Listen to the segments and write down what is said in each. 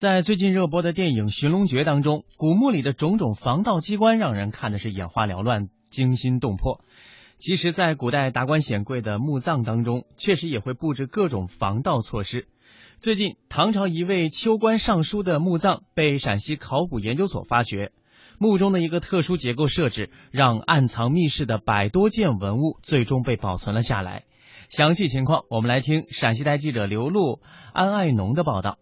在最近热播的电影《寻龙诀》当中，古墓里的种种防盗机关让人看的是眼花缭乱、惊心动魄。其实，在古代达官显贵的墓葬当中，确实也会布置各种防盗措施。最近，唐朝一位秋官尚书的墓葬被陕西考古研究所发掘，墓中的一个特殊结构设置，让暗藏密室的百多件文物最终被保存了下来。详细情况，我们来听陕西台记者刘璐、安爱农的报道。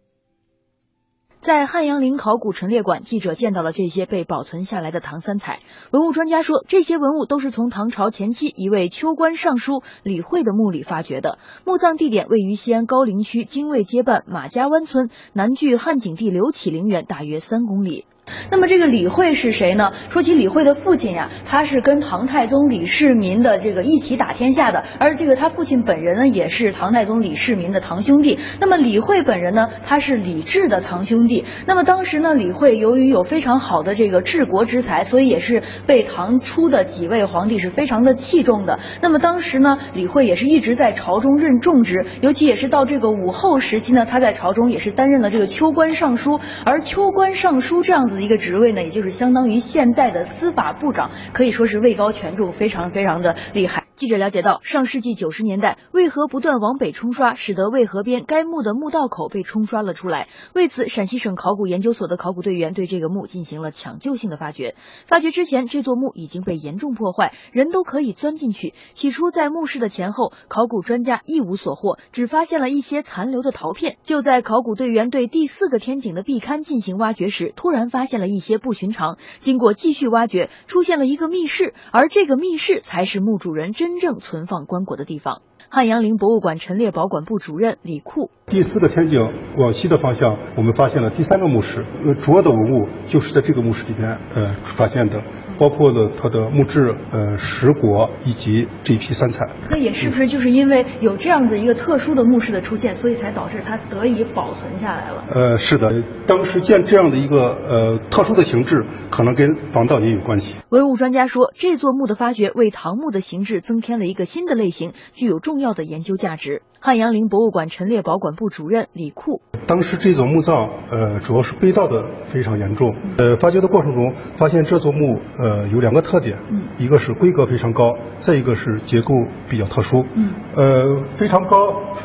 在汉阳陵考古陈列馆，记者见到了这些被保存下来的唐三彩。文物专家说，这些文物都是从唐朝前期一位秋官尚书李惠的墓里发掘的。墓葬地点位于西安高陵区泾渭街办马家湾村，南距汉景帝刘启陵园大约三公里。那么这个李惠是谁呢？说起李惠的父亲呀，他是跟唐太宗李世民的这个一起打天下的，而这个他父亲本人呢，也是唐太宗李世民的堂兄弟。那么李惠本人呢，他是李治的堂兄弟。那么当时呢，李惠由于有非常好的这个治国之才，所以也是被唐初的几位皇帝是非常的器重的。那么当时呢，李惠也是一直在朝中任重职，尤其也是到这个武后时期呢，他在朝中也是担任了这个秋官尚书，而秋官尚书这样子。一个职位呢，也就是相当于现在的司法部长，可以说是位高权重，非常非常的厉害。记者了解到，上世纪九十年代，渭河不断往北冲刷，使得渭河边该墓的墓道口被冲刷了出来。为此，陕西省考古研究所的考古队员对这个墓进行了抢救性的发掘。发掘之前，这座墓已经被严重破坏，人都可以钻进去。起初，在墓室的前后，考古专家一无所获，只发现了一些残留的陶片。就在考古队员对第四个天井的壁龛进行挖掘时，突然发现了一些不寻常。经过继续挖掘，出现了一个密室，而这个密室才是墓主人真。真正存放棺椁的地方。汉阳陵博物馆陈列保管部主任李库：第四个天井往西的方向，我们发现了第三个墓室，呃，主要的文物就是在这个墓室里边呃发现的，包括了它的木质、呃石椁以及这一批三彩。那也是不是就是因为有这样的一个特殊的墓室的出现，所以才导致它得以保存下来了？呃，是的，当时建这样的一个呃特殊的形制，可能跟防盗也有关系。文物专家说，这座墓的发掘为唐墓的形制增添了一个新的类型，具有重。重要的研究价值。汉阳陵博物馆陈列保管部主任李库：当时这座墓葬，呃，主要是被盗的非常严重。呃，发掘的过程中发现这座墓，呃，有两个特点，一个是规格非常高，再一个是结构比较特殊。嗯，呃，非常高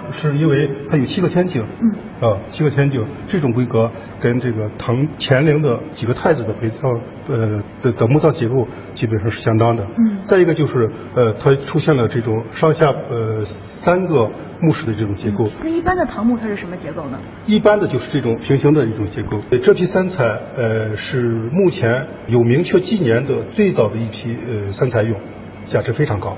是因为它有七个天井。嗯，啊，七个天井这种规格跟这个唐乾陵的几个太子的陪葬，呃的的墓葬结构基本上是相当的。嗯，再一个就是，呃，它出现了这种上下呃三个。墓室的这种结构，那一般的唐木它是什么结构呢？一般的就是这种平行的一种结构。这批三彩，呃，是目前有明确纪年的最早的一批呃三彩俑，价值非常高。